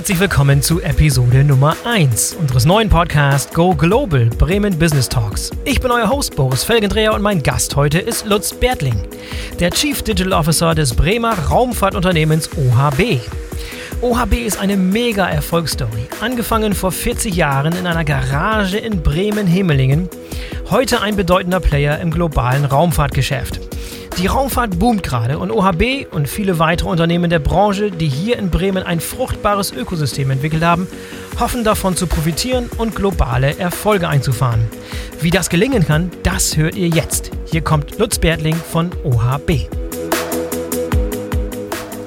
herzlich willkommen zu Episode Nummer 1 unseres neuen Podcasts Go Global Bremen Business Talks. Ich bin euer Host Boris Felgendreher und mein Gast heute ist Lutz Bertling, der Chief Digital Officer des Bremer Raumfahrtunternehmens OHB. OHB ist eine mega Erfolgsstory. Angefangen vor 40 Jahren in einer Garage in Bremen-Hemelingen. Heute ein bedeutender Player im globalen Raumfahrtgeschäft. Die Raumfahrt boomt gerade und OHB und viele weitere Unternehmen der Branche, die hier in Bremen ein fruchtbares Ökosystem entwickelt haben, hoffen davon zu profitieren und globale Erfolge einzufahren. Wie das gelingen kann, das hört ihr jetzt. Hier kommt Lutz Bertling von OHB.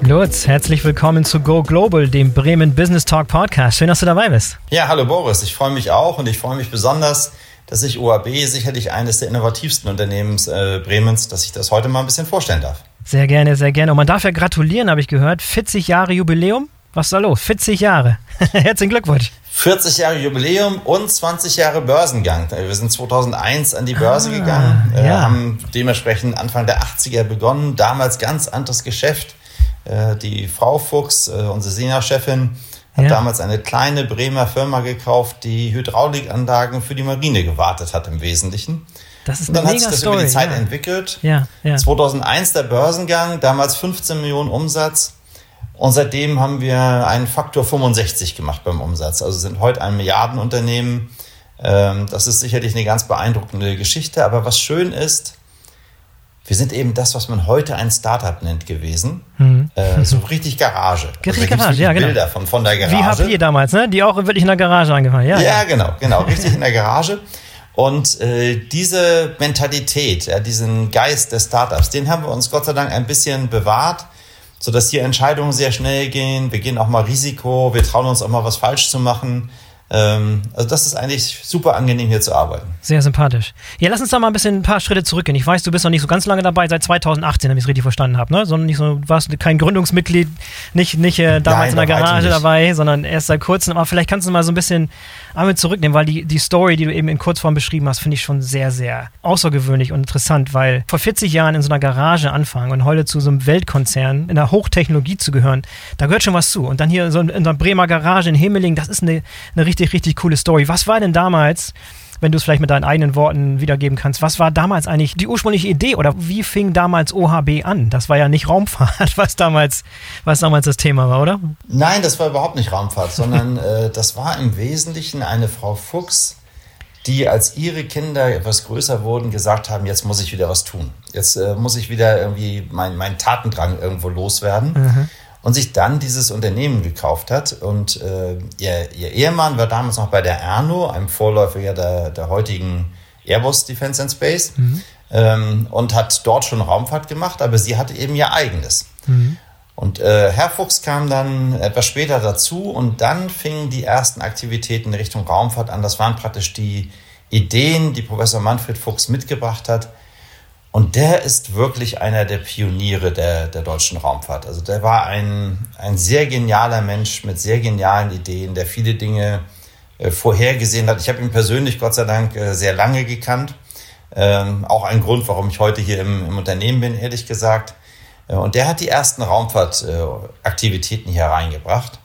Lutz, herzlich willkommen zu Go Global, dem Bremen Business Talk Podcast. Schön, dass du dabei bist. Ja, hallo Boris. Ich freue mich auch und ich freue mich besonders, dass ich OAB sicherlich eines der innovativsten Unternehmen äh, Bremens, dass ich das heute mal ein bisschen vorstellen darf. Sehr gerne, sehr gerne. Und man darf ja gratulieren, habe ich gehört. 40 Jahre Jubiläum. Was ist da los? 40 Jahre. Herzlichen Glückwunsch. 40 Jahre Jubiläum und 20 Jahre Börsengang. Wir sind 2001 an die Börse ah, gegangen, äh, ja. haben dementsprechend Anfang der 80er begonnen. Damals ganz anderes Geschäft. Äh, die Frau Fuchs, äh, unsere Senior-Chefin, hat ja. damals eine kleine Bremer Firma gekauft, die Hydraulikanlagen für die Marine gewartet hat im Wesentlichen. Das ist und dann hat sich das Story, über die Zeit ja. entwickelt. Ja, ja. 2001 der Börsengang, damals 15 Millionen Umsatz. Und seitdem haben wir einen Faktor 65 gemacht beim Umsatz. Also sind heute ein Milliardenunternehmen. Ähm, das ist sicherlich eine ganz beeindruckende Geschichte. Aber was schön ist, wir sind eben das, was man heute ein Startup nennt gewesen. Mhm. Äh, so richtig Garage. Richtig also Garage, ja, genau. Bilder von, von der Garage. Wie habt ihr damals, ne? Die auch wirklich in der Garage angefangen, ja. Ja, ja. genau, genau. Richtig in der Garage. Und äh, diese Mentalität, ja, diesen Geist des Startups, den haben wir uns Gott sei Dank ein bisschen bewahrt, sodass hier Entscheidungen sehr schnell gehen. Wir gehen auch mal Risiko, wir trauen uns auch mal was falsch zu machen. Ähm, also das ist eigentlich super angenehm hier zu arbeiten. Sehr sympathisch. Ja, lass uns da mal ein bisschen ein paar Schritte zurückgehen. Ich weiß, du bist noch nicht so ganz lange dabei, seit 2018, wenn ich es richtig verstanden habe, ne? Sondern nicht so, du warst kein Gründungsmitglied, nicht, nicht äh, damals Nein, in der Garage dabei, sondern erst seit kurzem. Aber vielleicht kannst du mal so ein bisschen einmal zurücknehmen, weil die, die Story, die du eben in Kurzform beschrieben hast, finde ich schon sehr, sehr außergewöhnlich und interessant, weil vor 40 Jahren in so einer Garage anfangen und heute zu so einem Weltkonzern in der Hochtechnologie zu gehören, da gehört schon was zu. Und dann hier so in einer Bremer Garage in Himmeling, das ist eine, eine richtig, richtig coole Story. Was war denn damals, wenn du es vielleicht mit deinen eigenen Worten wiedergeben kannst, was war damals eigentlich die ursprüngliche Idee oder wie fing damals OHB an? Das war ja nicht Raumfahrt, was damals, was damals das Thema war, oder? Nein, das war überhaupt nicht Raumfahrt, sondern äh, das war im Wesentlichen eine Frau Fuchs, die als ihre Kinder etwas größer wurden, gesagt haben, jetzt muss ich wieder was tun. Jetzt äh, muss ich wieder irgendwie meinen mein Tatendrang irgendwo loswerden. Mhm und sich dann dieses Unternehmen gekauft hat. Und äh, ihr, ihr, Ehemann war damals noch bei der Erno, einem Vorläufer der, der heutigen Airbus Defense and Space, mhm. ähm, und hat dort schon Raumfahrt gemacht, aber sie hatte eben ihr eigenes. Mhm. Und äh, Herr Fuchs kam dann etwas später dazu und dann fingen die ersten Aktivitäten in Richtung Raumfahrt an. Das waren praktisch die Ideen, die Professor Manfred Fuchs mitgebracht hat, und der ist wirklich einer der Pioniere der, der deutschen Raumfahrt. Also der war ein, ein sehr genialer Mensch mit sehr genialen Ideen, der viele Dinge äh, vorhergesehen hat. Ich habe ihn persönlich, Gott sei Dank, äh, sehr lange gekannt. Ähm, auch ein Grund, warum ich heute hier im, im Unternehmen bin, ehrlich gesagt. Äh, und der hat die ersten Raumfahrtaktivitäten hier reingebracht.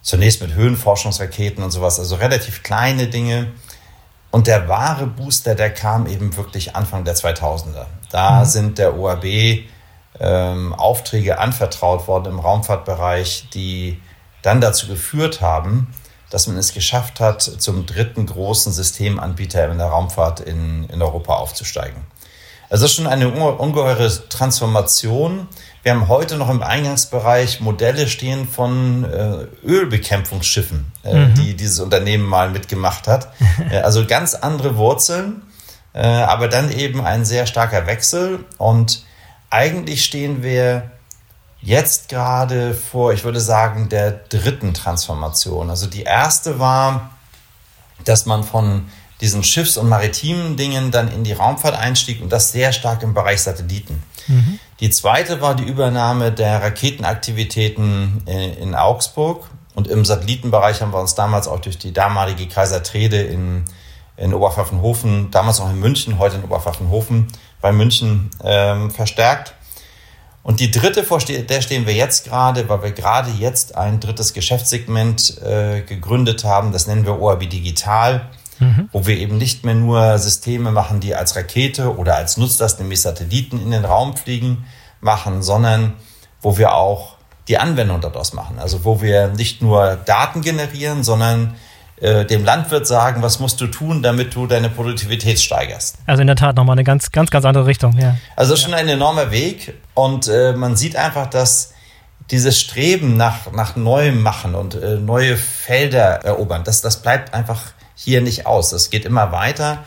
Zunächst mit Höhenforschungsraketen und sowas, also relativ kleine Dinge. Und der wahre Booster, der kam eben wirklich Anfang der 2000er. Da mhm. sind der OAB ähm, Aufträge anvertraut worden im Raumfahrtbereich, die dann dazu geführt haben, dass man es geschafft hat, zum dritten großen Systemanbieter in der Raumfahrt in, in Europa aufzusteigen. Also das ist schon eine ungeheure Transformation. Wir haben heute noch im Eingangsbereich Modelle stehen von äh, Ölbekämpfungsschiffen, äh, mhm. die dieses Unternehmen mal mitgemacht hat. äh, also ganz andere Wurzeln, äh, aber dann eben ein sehr starker Wechsel. Und eigentlich stehen wir jetzt gerade vor, ich würde sagen, der dritten Transformation. Also die erste war, dass man von diesen Schiffs- und maritimen Dingen dann in die Raumfahrt einstieg und das sehr stark im Bereich Satelliten. Mhm. Die zweite war die Übernahme der Raketenaktivitäten in, in, Augsburg und im Satellitenbereich haben wir uns damals auch durch die damalige Kaiser Trede in, in Oberpfaffenhofen, damals noch in München, heute in Oberpfaffenhofen bei München ähm, verstärkt. Und die dritte, vor der stehen wir jetzt gerade, weil wir gerade jetzt ein drittes Geschäftssegment äh, gegründet haben. Das nennen wir OAB Digital, mhm. wo wir eben nicht mehr nur Systeme machen, die als Rakete oder als Nutzlast, nämlich Satelliten in den Raum fliegen, machen, sondern wo wir auch die Anwendung daraus machen. Also wo wir nicht nur Daten generieren, sondern äh, dem Landwirt sagen, was musst du tun, damit du deine Produktivität steigerst. Also in der Tat nochmal eine ganz, ganz, ganz andere Richtung, ja. Also schon ein enormer Weg und äh, man sieht einfach, dass dieses Streben nach, nach neuem Machen und äh, neue Felder erobern, das, das bleibt einfach hier nicht aus. Es geht immer weiter.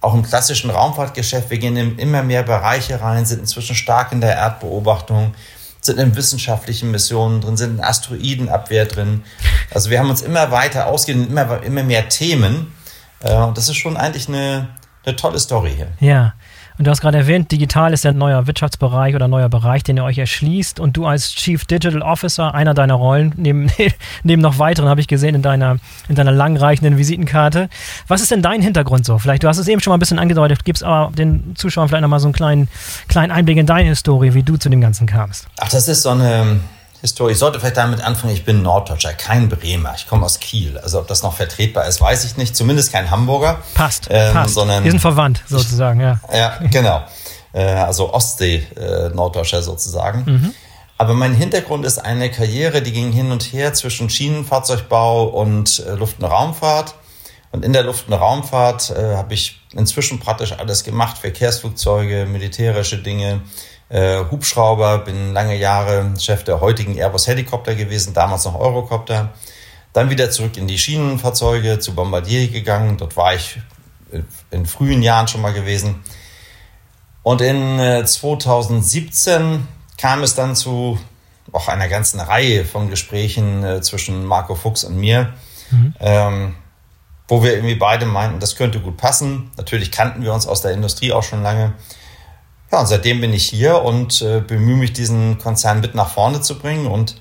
Auch im klassischen Raumfahrtgeschäft, wir gehen in immer mehr Bereiche rein, sind inzwischen stark in der Erdbeobachtung, sind in wissenschaftlichen Missionen drin, sind in Asteroidenabwehr drin. Also wir haben uns immer weiter ausgehend, immer, immer mehr Themen. Äh, und das ist schon eigentlich eine, eine tolle Story hier. Ja. Und du hast gerade erwähnt, digital ist ein neuer Wirtschaftsbereich oder neuer Bereich, den ihr euch erschließt. Und du als Chief Digital Officer, einer deiner Rollen, neben, neben noch weiteren, habe ich gesehen in deiner, in deiner langreichenden Visitenkarte. Was ist denn dein Hintergrund so? Vielleicht, du hast es eben schon mal ein bisschen angedeutet, gibst aber den Zuschauern vielleicht nochmal so einen kleinen, kleinen Einblick in deine Historie, wie du zu dem Ganzen kamst. Ach, das ist so eine Historie. Ich sollte vielleicht damit anfangen, ich bin Norddeutscher, kein Bremer. Ich komme aus Kiel. Also ob das noch vertretbar ist, weiß ich nicht. Zumindest kein Hamburger. Passt, ähm, passt. Sondern, Wir sind verwandt, sozusagen, ja. Ja, genau. Äh, also Ostsee-Norddeutscher äh, sozusagen. Mhm. Aber mein Hintergrund ist eine Karriere, die ging hin und her zwischen Schienenfahrzeugbau und äh, Luft- und Raumfahrt. Und in der Luft- und Raumfahrt äh, habe ich inzwischen praktisch alles gemacht, Verkehrsflugzeuge, militärische Dinge, Hubschrauber, bin lange Jahre Chef der heutigen Airbus Helikopter gewesen, damals noch Eurocopter. Dann wieder zurück in die Schienenfahrzeuge zu Bombardier gegangen. Dort war ich in frühen Jahren schon mal gewesen. Und in äh, 2017 kam es dann zu auch einer ganzen Reihe von Gesprächen äh, zwischen Marco Fuchs und mir, mhm. ähm, wo wir irgendwie beide meinten, das könnte gut passen. Natürlich kannten wir uns aus der Industrie auch schon lange. Ja, und seitdem bin ich hier und äh, bemühe mich, diesen Konzern mit nach vorne zu bringen und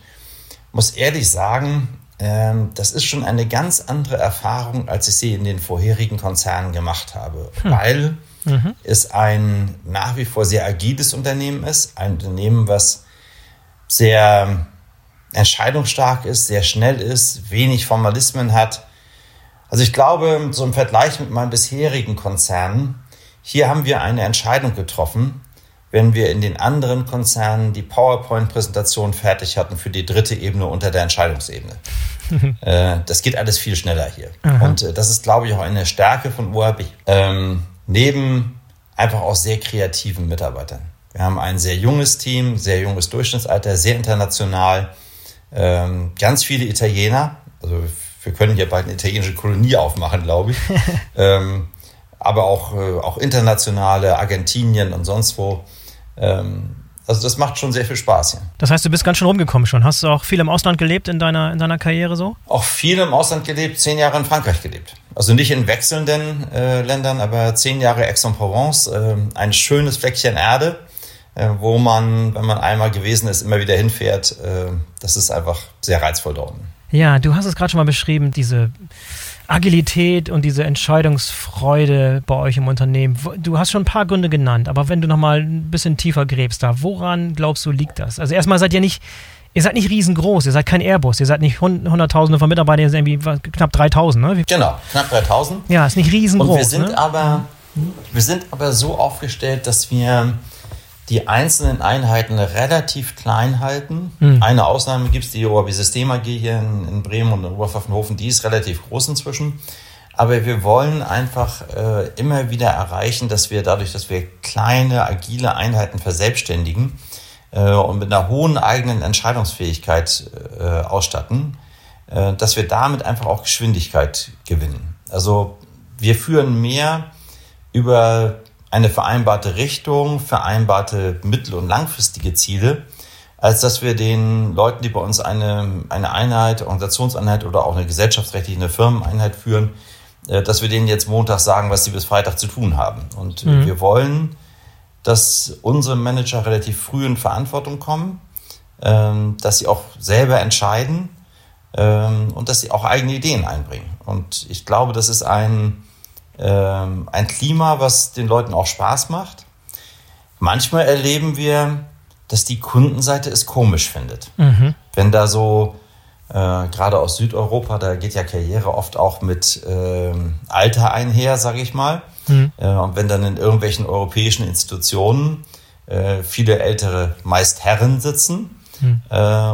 muss ehrlich sagen, äh, das ist schon eine ganz andere Erfahrung, als ich sie in den vorherigen Konzernen gemacht habe, hm. weil mhm. es ein nach wie vor sehr agiles Unternehmen ist, ein Unternehmen, was sehr entscheidungsstark ist, sehr schnell ist, wenig Formalismen hat. Also ich glaube, so im Vergleich mit meinen bisherigen Konzernen, hier haben wir eine Entscheidung getroffen, wenn wir in den anderen Konzernen die PowerPoint-Präsentation fertig hatten für die dritte Ebene unter der Entscheidungsebene. äh, das geht alles viel schneller hier. Aha. Und äh, das ist, glaube ich, auch eine Stärke von OAB. Ähm, neben einfach auch sehr kreativen Mitarbeitern. Wir haben ein sehr junges Team, sehr junges Durchschnittsalter, sehr international, ähm, ganz viele Italiener. Also wir können hier bald eine italienische Kolonie aufmachen, glaube ich. ähm, aber auch, äh, auch internationale, Argentinien und sonst wo. Ähm, also das macht schon sehr viel Spaß hier. Das heißt, du bist ganz schön rumgekommen schon. Hast du auch viel im Ausland gelebt in deiner, in deiner Karriere so? Auch viel im Ausland gelebt, zehn Jahre in Frankreich gelebt. Also nicht in wechselnden äh, Ländern, aber zehn Jahre Aix-en-Provence, äh, ein schönes Fleckchen Erde, äh, wo man, wenn man einmal gewesen ist, immer wieder hinfährt. Äh, das ist einfach sehr reizvoll dort. Ja, du hast es gerade schon mal beschrieben, diese Agilität und diese Entscheidungsfreude bei euch im Unternehmen. Du hast schon ein paar Gründe genannt, aber wenn du nochmal ein bisschen tiefer gräbst da, woran glaubst du liegt das? Also erstmal seid ihr nicht, ihr seid nicht riesengroß, ihr seid kein Airbus, ihr seid nicht Hunderttausende von Mitarbeitern, ihr seid irgendwie knapp 3000, ne? Genau, knapp 3000. Ja, ist nicht riesengroß. Und wir sind ne? aber, wir sind aber so aufgestellt, dass wir die einzelnen Einheiten relativ klein halten. Mhm. Eine Ausnahme gibt es, die OAB System AG hier in, in, Bremen und in Oberpfaffenhofen, die ist relativ groß inzwischen. Aber wir wollen einfach äh, immer wieder erreichen, dass wir dadurch, dass wir kleine, agile Einheiten verselbstständigen äh, und mit einer hohen eigenen Entscheidungsfähigkeit äh, ausstatten, äh, dass wir damit einfach auch Geschwindigkeit gewinnen. Also wir führen mehr über eine vereinbarte Richtung, vereinbarte mittel- und langfristige Ziele, als dass wir den Leuten, die bei uns eine, eine Einheit, Organisationseinheit oder auch eine gesellschaftsrechtliche eine Firmeneinheit führen, äh, dass wir denen jetzt Montag sagen, was sie bis Freitag zu tun haben. Und mhm. wir wollen, dass unsere Manager relativ früh in Verantwortung kommen, ähm, dass sie auch selber entscheiden ähm, und dass sie auch eigene Ideen einbringen. Und ich glaube, das ist ein, ähm, ein Klima, was den Leuten auch Spaß macht. Manchmal erleben wir, dass die Kundenseite es komisch findet. Mhm. Wenn da so, äh, gerade aus Südeuropa, da geht ja Karriere oft auch mit äh, Alter einher, sage ich mal. Mhm. Äh, und wenn dann in irgendwelchen europäischen Institutionen äh, viele ältere, meist Herren sitzen, mhm.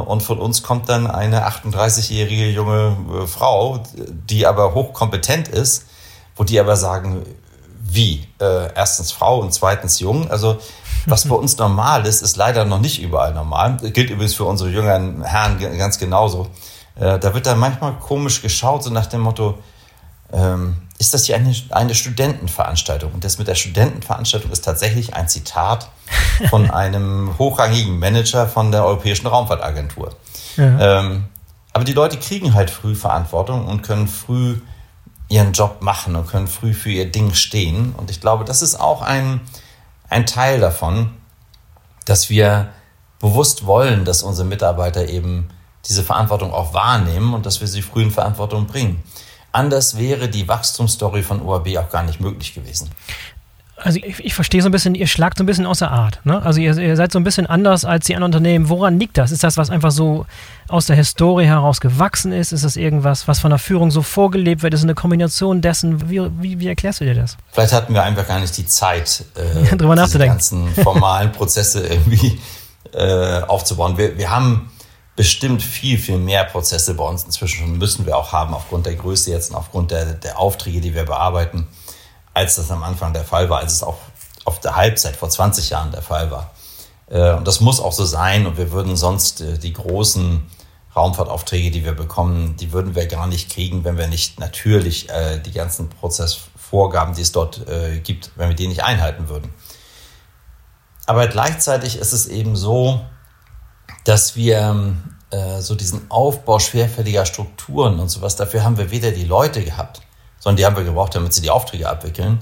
und von uns kommt dann eine 38-jährige junge äh, Frau, die aber hochkompetent ist, wo die aber sagen, wie? Äh, erstens Frau und zweitens jung. Also was bei uns normal ist, ist leider noch nicht überall normal. Das gilt übrigens für unsere jüngeren Herren ganz genauso. Äh, da wird dann manchmal komisch geschaut, so nach dem Motto, ähm, ist das hier eine, eine Studentenveranstaltung? Und das mit der Studentenveranstaltung ist tatsächlich ein Zitat von einem hochrangigen Manager von der Europäischen Raumfahrtagentur. Ja. Ähm, aber die Leute kriegen halt früh Verantwortung und können früh ihren Job machen und können früh für ihr Ding stehen. Und ich glaube, das ist auch ein, ein Teil davon, dass wir bewusst wollen, dass unsere Mitarbeiter eben diese Verantwortung auch wahrnehmen und dass wir sie früh in Verantwortung bringen. Anders wäre die Wachstumsstory von OAB auch gar nicht möglich gewesen also ich, ich, verstehe so ein bisschen, ihr schlagt so ein bisschen außer Art. Ne? Also ihr, ihr, seid so ein bisschen anders als die anderen Unternehmen. Woran liegt das? Ist das, was einfach so aus der Historie heraus gewachsen ist? Ist das irgendwas, was von der Führung so vorgelebt wird? Ist es eine Kombination dessen? Wie, wie, wie, erklärst du dir das? Vielleicht hatten wir einfach gar nicht die Zeit, äh, drüber nachzudenken. die ganzen formalen Prozesse irgendwie äh, aufzubauen. Wir, wir haben bestimmt viel, viel mehr Prozesse bei uns inzwischen schon müssen wir auch haben, aufgrund der Größe jetzt und aufgrund der, der Aufträge, die wir bearbeiten als das am Anfang der Fall war, als es auch auf der Halbzeit vor 20 Jahren der Fall war. Äh, und das muss auch so sein und wir würden sonst äh, die großen Raumfahrtaufträge, die wir bekommen, die würden wir gar nicht kriegen, wenn wir nicht natürlich äh, die ganzen Prozessvorgaben, die es dort gibt, wenn wir die nicht einhalten würden. Aber gleichzeitig ist es eben so, dass wir so diesen Aufbau schwerfälliger Strukturen und sowas, dafür haben wir weder die Leute gehabt, sondern die haben wir gebraucht, damit sie die Aufträge abwickeln.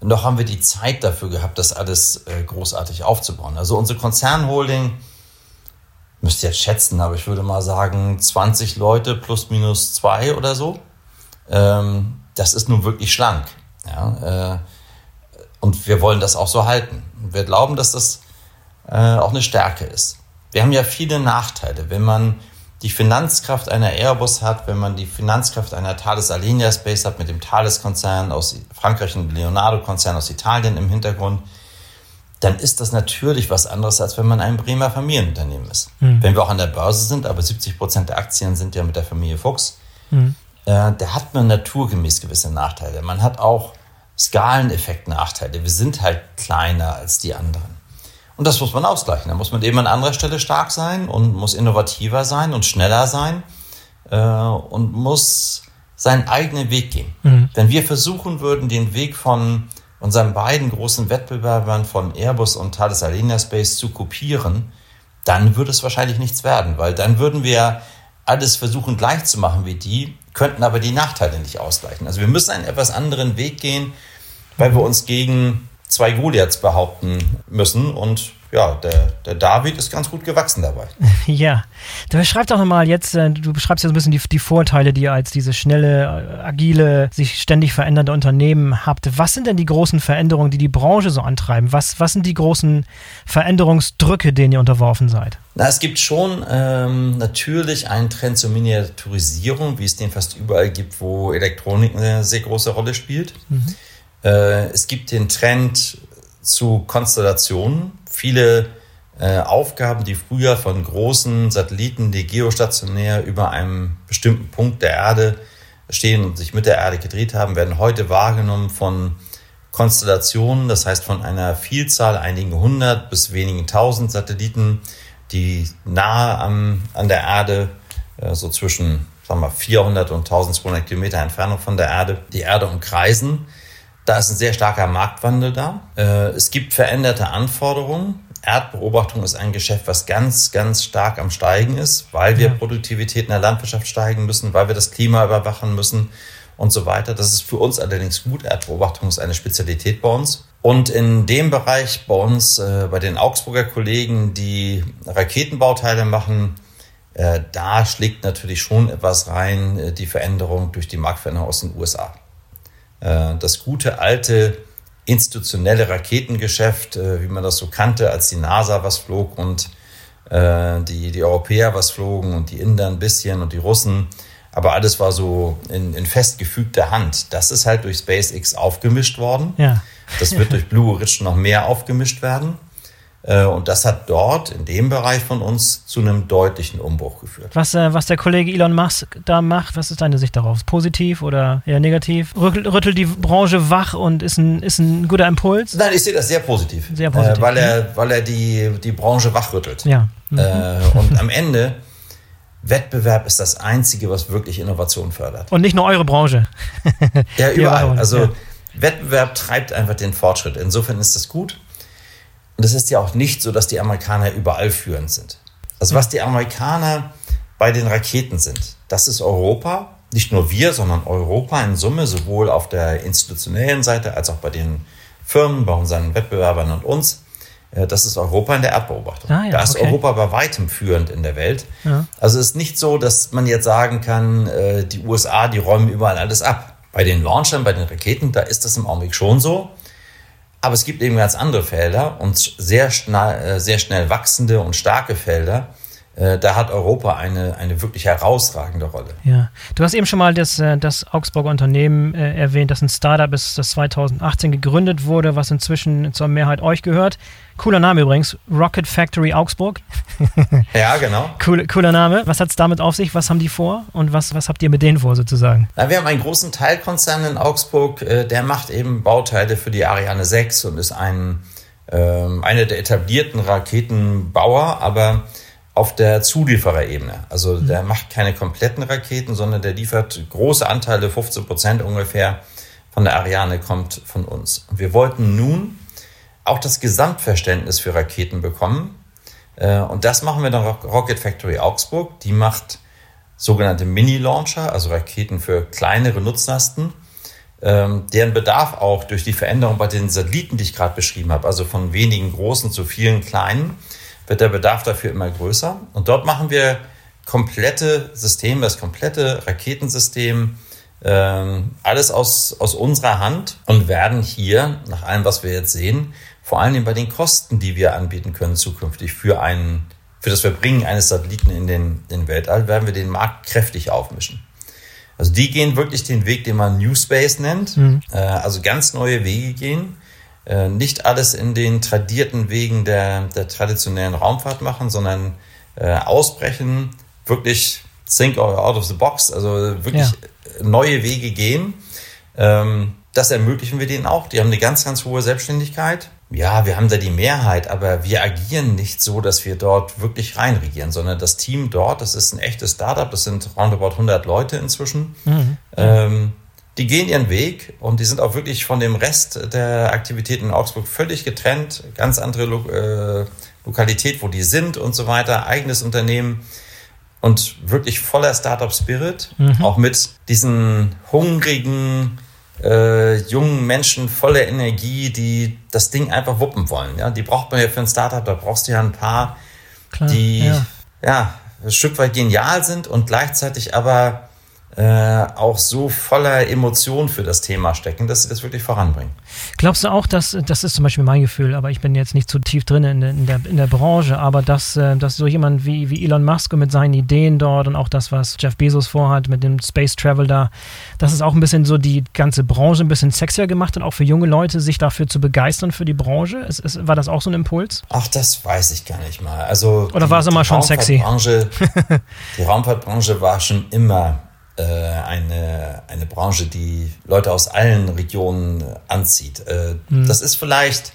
noch haben wir die Zeit dafür gehabt, das alles äh, großartig aufzubauen. Also unsere Konzernholding, müsst ihr jetzt schätzen, aber ich würde mal sagen 20 Leute plus minus zwei oder so. Ähm, das ist nun wirklich schlank. Äh, und wir wollen das auch so halten. Wir glauben, dass das äh, auch eine Stärke ist. Wir haben ja viele Nachteile. Wenn man die Finanzkraft einer Airbus hat, wenn man die Finanzkraft einer Thales Alenia Space hat mit dem Thales-Konzern aus Frankreich und Leonardo-Konzern aus Italien im Hintergrund, dann ist das natürlich was anderes, als wenn man ein Bremer Familienunternehmen ist. Mhm. Wenn wir auch an der Börse sind, aber 70 Prozent der Aktien sind ja mit der Familie Fuchs, mhm. äh, da hat man naturgemäß gewisse Nachteile. Man hat auch Skaleneffekt-Nachteile. Wir sind halt kleiner als die anderen. Und das muss man ausgleichen. Da muss man eben an anderer Stelle stark sein und muss innovativer sein und schneller sein äh, und muss seinen eigenen Weg gehen. Mhm. Wenn wir versuchen würden, den Weg von unseren beiden großen Wettbewerbern von Airbus und Thales Alenia Space zu kopieren, dann würde es wahrscheinlich nichts werden, weil dann würden wir alles versuchen gleich zu machen wie die, könnten aber die Nachteile nicht ausgleichen. Also wir müssen einen etwas anderen Weg gehen, weil wir uns gegen zwei Goliaths behaupten müssen. Und ja, der, der David ist ganz gut gewachsen dabei. Ja, du beschreibst auch nochmal jetzt, äh, du beschreibst ja so ein bisschen die, die Vorteile, die ihr als diese schnelle, äh, agile, sich ständig verändernde Unternehmen habt. Was sind denn die großen Veränderungen, die die Branche so antreiben? Was, was sind die großen Veränderungsdrücke, denen ihr unterworfen seid? Na, es gibt schon ähm, natürlich einen Trend zur Miniaturisierung, wie es den fast überall gibt, wo Elektronik eine sehr große Rolle spielt. Mhm. Äh, es gibt den Trend zu Konstellationen. Viele äh, Aufgaben, die früher von großen Satelliten, die geostationär über einem bestimmten Punkt der Erde stehen und sich mit der Erde gedreht haben, werden heute wahrgenommen von Konstellationen, das heißt von einer Vielzahl, einigen hundert bis wenigen tausend Satelliten, die nahe am, an der Erde, äh, so zwischen sagen wir, 400 und 1200 Kilometer Entfernung von der Erde, die Erde umkreisen. Da ist ein sehr starker Marktwandel da. Äh, es gibt veränderte Anforderungen. Erdbeobachtung ist ein Geschäft, was ganz, ganz stark am Steigen ist, weil wir ja. Produktivität in der Landwirtschaft steigen müssen, weil wir das Klima überwachen müssen und so weiter. Das ist für uns allerdings gut. Erdbeobachtung ist eine Spezialität bei uns. Und in dem Bereich bei uns, äh, bei den Augsburger Kollegen, die Raketenbauteile machen, äh, da schlägt natürlich schon etwas rein, die Veränderung durch die Marktveränderung aus den USA. Äh, das gute alte institutionelle Raketengeschäft, äh, wie man das so kannte, als die NASA was flog und äh, die, die Europäer was flogen und die Inder ein bisschen und die Russen. Aber alles war so in, in festgefügter Hand. Das ist halt durch SpaceX aufgemischt worden. Ja. Das wird durch Blue Origin noch mehr aufgemischt werden. Äh, und das hat dort in dem Bereich von uns zu einem deutlichen Umbruch geführt. Was, äh, was der Kollege Elon Musk da macht, was ist deine Sicht darauf? Positiv oder eher negativ? Rüttelt, rüttelt die Branche wach und ist ein, ist ein guter Impuls? Nein, ich sehe das sehr positiv. Sehr positiv. Äh, weil, er, weil er die, die Branche wachrüttelt. Ja. Mhm. Äh, und am Ende, Wettbewerb ist das Einzige, was wirklich Innovation fördert. Und nicht nur eure Branche. ja, überall. Also ja. Wettbewerb treibt einfach den Fortschritt. Insofern ist das gut. Und es ist ja auch nicht so, dass die Amerikaner überall führend sind. Also was die Amerikaner bei den Raketen sind, das ist Europa, nicht nur wir, sondern Europa in Summe, sowohl auf der institutionellen Seite als auch bei den Firmen, bei unseren Wettbewerbern und uns. Äh, das ist Europa in der Erdbeobachtung. Ah, ja, da ist okay. Europa bei weitem führend in der Welt. Ja. Also es ist nicht so, dass man jetzt sagen kann, äh, die USA, die räumen überall alles ab. Bei den Launchern, bei den Raketen, da ist das im Augenblick schon so. Aber es gibt eben ganz andere Felder und sehr schnell, äh, sehr schnell wachsende und starke Felder. Äh, da hat Europa eine, eine wirklich herausragende Rolle. Ja, du hast eben schon mal das, äh, das Augsburger Unternehmen erwähnt, das ein Startup ist, das 2018 gegründet wurde, was inzwischen zur Mehrheit euch gehört. Cooler Name übrigens, Rocket Factory Augsburg. ja, genau. Cool, cooler Name. Was hat es damit auf sich? Was haben die vor und was, was habt ihr mit denen vor sozusagen? Na, wir haben einen großen Teilkonzern in Augsburg, äh, der macht eben Bauteile für die Ariane 6 und ist ein, äh, einer der etablierten Raketenbauer, aber auf der Zuliefererebene. Also mhm. der macht keine kompletten Raketen, sondern der liefert große Anteile, 15 Prozent ungefähr von der Ariane kommt von uns. Und wir wollten nun auch das Gesamtverständnis für Raketen bekommen. Äh, und das machen wir dann Rocket Factory Augsburg. Die macht sogenannte Mini-Launcher, also Raketen für kleinere Nutzlasten, ähm, deren Bedarf auch durch die Veränderung bei den Satelliten, die ich gerade beschrieben habe, also von wenigen großen zu vielen kleinen, wird der Bedarf dafür immer größer. Und dort machen wir komplette Systeme, das komplette Raketensystem, ähm, alles aus, aus unserer Hand und werden hier, nach allem, was wir jetzt sehen, vor allem bei den Kosten, die wir anbieten können zukünftig für einen, für das Verbringen eines Satelliten in den, den Weltall, werden wir den Markt kräftig aufmischen. Also die gehen wirklich den Weg, den man New Space nennt, mhm. äh, also ganz neue Wege gehen. Äh, nicht alles in den tradierten Wegen der, der traditionellen Raumfahrt machen, sondern äh, ausbrechen, wirklich think out of the box, also wirklich ja. neue Wege gehen. Ähm, das ermöglichen wir denen auch. Die haben eine ganz, ganz hohe Selbstständigkeit ja, wir haben da die Mehrheit, aber wir agieren nicht so, dass wir dort wirklich reinregieren, sondern das Team dort, das ist ein echtes Startup, das sind roundabout 100 Leute inzwischen. Mhm. Ähm, die gehen ihren Weg und die sind auch wirklich von dem Rest der Aktivitäten in Augsburg völlig getrennt, ganz andere Lo äh, Lokalität, wo die sind und so weiter, eigenes Unternehmen und wirklich voller Startup-Spirit, mhm. auch mit diesen hungrigen, äh, jungen Menschen voller Energie, die das Ding einfach wuppen wollen. Ja? Die braucht man ja für ein Startup, da brauchst du ja ein paar, Klar, die ja. ja ein Stück weit genial sind und gleichzeitig aber äh, auch so voller Emotion für das Thema stecken, dass sie das wirklich voranbringen. Glaubst du auch, dass, das ist zum Beispiel mein Gefühl, aber ich bin jetzt nicht zu tief drin in, in, der, in der Branche, aber dass, äh, dass so jemand wie, wie Elon Musk mit seinen Ideen dort und auch das, was Jeff Bezos vorhat mit dem Space Travel da, dass es auch ein bisschen so die ganze Branche ein bisschen sexier gemacht hat, auch für junge Leute, sich dafür zu begeistern für die Branche? Ist, ist, war das auch so ein Impuls? Ach, das weiß ich gar nicht mal. Also Oder war es immer schon sexy? die Raumfahrtbranche war schon immer äh, eine, eine Branche, die Leute aus allen Regionen anzieht. Äh, mhm. Das ist vielleicht,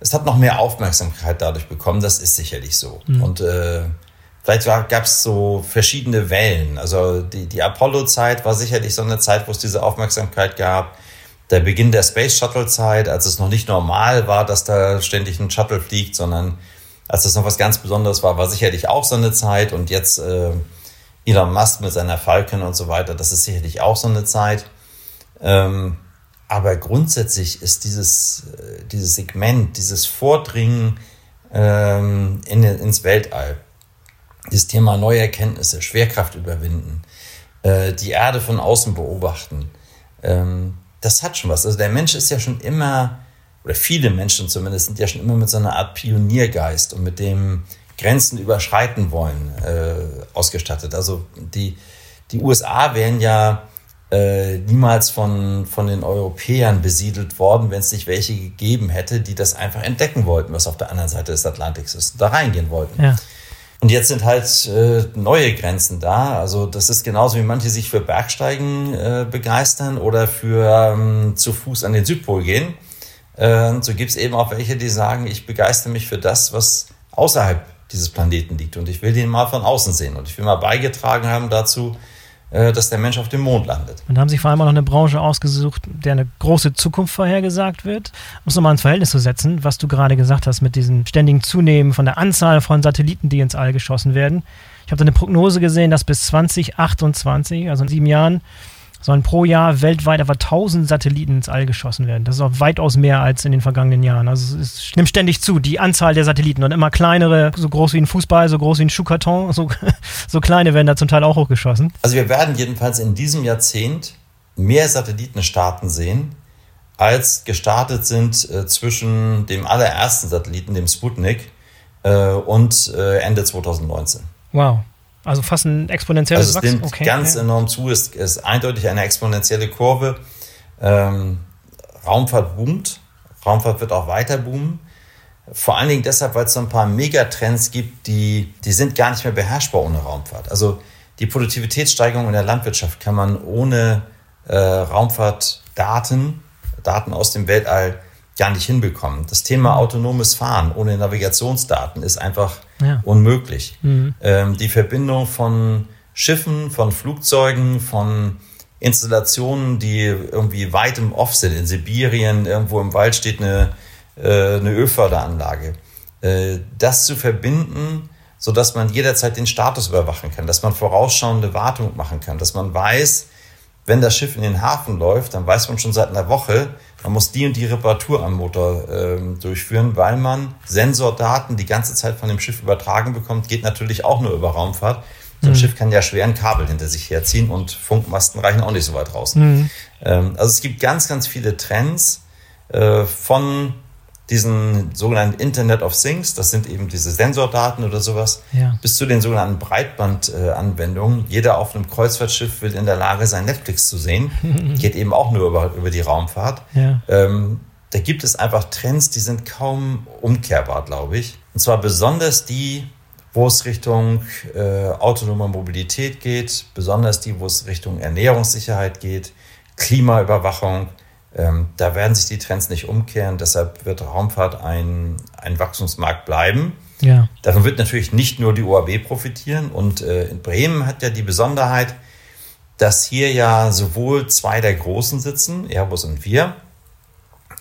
es hat noch mehr Aufmerksamkeit dadurch bekommen, das ist sicherlich so. Mhm. Und äh, vielleicht gab es so verschiedene Wellen. Also die, die Apollo-Zeit war sicherlich so eine Zeit, wo es diese Aufmerksamkeit gab. Der Beginn der Space Shuttle-Zeit, als es noch nicht normal war, dass da ständig ein Shuttle fliegt, sondern als das noch was ganz Besonderes war, war sicherlich auch so eine Zeit. Und jetzt äh, Elon Musk mit seiner Falcon und so weiter, das ist sicherlich auch so eine Zeit. Ähm, aber grundsätzlich ist dieses, äh, dieses Segment, dieses Vordringen ähm, in, ins Weltall, dieses Thema neue Erkenntnisse, Schwerkraft überwinden, äh, die Erde von außen beobachten, ähm, das hat schon was. Also der Mensch ist ja schon immer oder viele Menschen zumindest, sind ja schon immer mit so einer Art Pioniergeist und mit dem Grenzen überschreiten wollen äh, ausgestattet. Also die, die USA wären ja äh, niemals von, von den Europäern besiedelt worden, wenn es nicht welche gegeben hätte, die das einfach entdecken wollten, was auf der anderen Seite des Atlantiks ist, und da reingehen wollten. Ja. Und jetzt sind halt äh, neue Grenzen da. Also das ist genauso wie manche sich für Bergsteigen äh, begeistern oder für ähm, zu Fuß an den Südpol gehen. Äh, so gibt es eben auch welche, die sagen, ich begeistere mich für das, was außerhalb dieses Planeten liegt. Und ich will den mal von außen sehen. Und ich will mal beigetragen haben dazu, äh, dass der Mensch auf dem Mond landet. Und haben sich vor allem auch noch eine Branche ausgesucht, der eine große Zukunft vorhergesagt wird. Um es nochmal ins Verhältnis zu setzen, was du gerade gesagt hast mit diesem ständigen Zunehmen von der Anzahl von Satelliten, die ins All geschossen werden. Ich habe da eine Prognose gesehen, dass bis 2028, also in sieben Jahren, sollen pro Jahr weltweit etwa 1000 Satelliten ins All geschossen werden. Das ist auch weitaus mehr als in den vergangenen Jahren. Also es nimmt ständig zu, die Anzahl der Satelliten. Und immer kleinere, so groß wie ein Fußball, so groß wie ein Schuhkarton, so, so kleine werden da zum Teil auch hochgeschossen. Also wir werden jedenfalls in diesem Jahrzehnt mehr Satelliten starten sehen, als gestartet sind äh, zwischen dem allerersten Satelliten, dem Sputnik, äh, und äh, Ende 2019. Wow. Also fast ein exponentielles also es nimmt okay, ganz okay. enorm zu. Es ist eindeutig eine exponentielle Kurve. Ähm, Raumfahrt boomt. Raumfahrt wird auch weiter boomen. Vor allen Dingen deshalb, weil es so ein paar Megatrends gibt, die, die sind gar nicht mehr beherrschbar ohne Raumfahrt. Also die Produktivitätssteigerung in der Landwirtschaft kann man ohne äh, Raumfahrtdaten, Daten aus dem Weltall gar nicht hinbekommen. Das Thema mhm. autonomes Fahren ohne Navigationsdaten ist einfach ja. unmöglich. Mhm. Ähm, die Verbindung von Schiffen, von Flugzeugen, von Installationen, die irgendwie weit im Off sind. In Sibirien, irgendwo im Wald steht eine, äh, eine Ölförderanlage. Äh, das zu verbinden, sodass man jederzeit den Status überwachen kann, dass man vorausschauende Wartung machen kann, dass man weiß, wenn das Schiff in den Hafen läuft, dann weiß man schon seit einer Woche, man muss die und die Reparatur am Motor ähm, durchführen, weil man Sensordaten die ganze Zeit von dem Schiff übertragen bekommt. Geht natürlich auch nur über Raumfahrt. So ein mhm. Schiff kann ja schwer ein Kabel hinter sich herziehen und Funkmasten reichen auch nicht so weit raus. Mhm. Ähm, also es gibt ganz, ganz viele Trends äh, von diesen sogenannten Internet of Things, das sind eben diese Sensordaten oder sowas, ja. bis zu den sogenannten Breitbandanwendungen. Jeder auf einem Kreuzfahrtschiff will in der Lage sein, Netflix zu sehen. Geht eben auch nur über, über die Raumfahrt. Ja. Ähm, da gibt es einfach Trends, die sind kaum umkehrbar, glaube ich. Und zwar besonders die, wo es Richtung äh, autonome Mobilität geht, besonders die, wo es Richtung Ernährungssicherheit geht, Klimaüberwachung, ähm, da werden sich die Trends nicht umkehren. Deshalb wird Raumfahrt ein, ein Wachstumsmarkt bleiben. Ja. Davon wird natürlich nicht nur die OAB profitieren. Und äh, in Bremen hat ja die Besonderheit, dass hier ja sowohl zwei der Großen sitzen, Airbus und wir,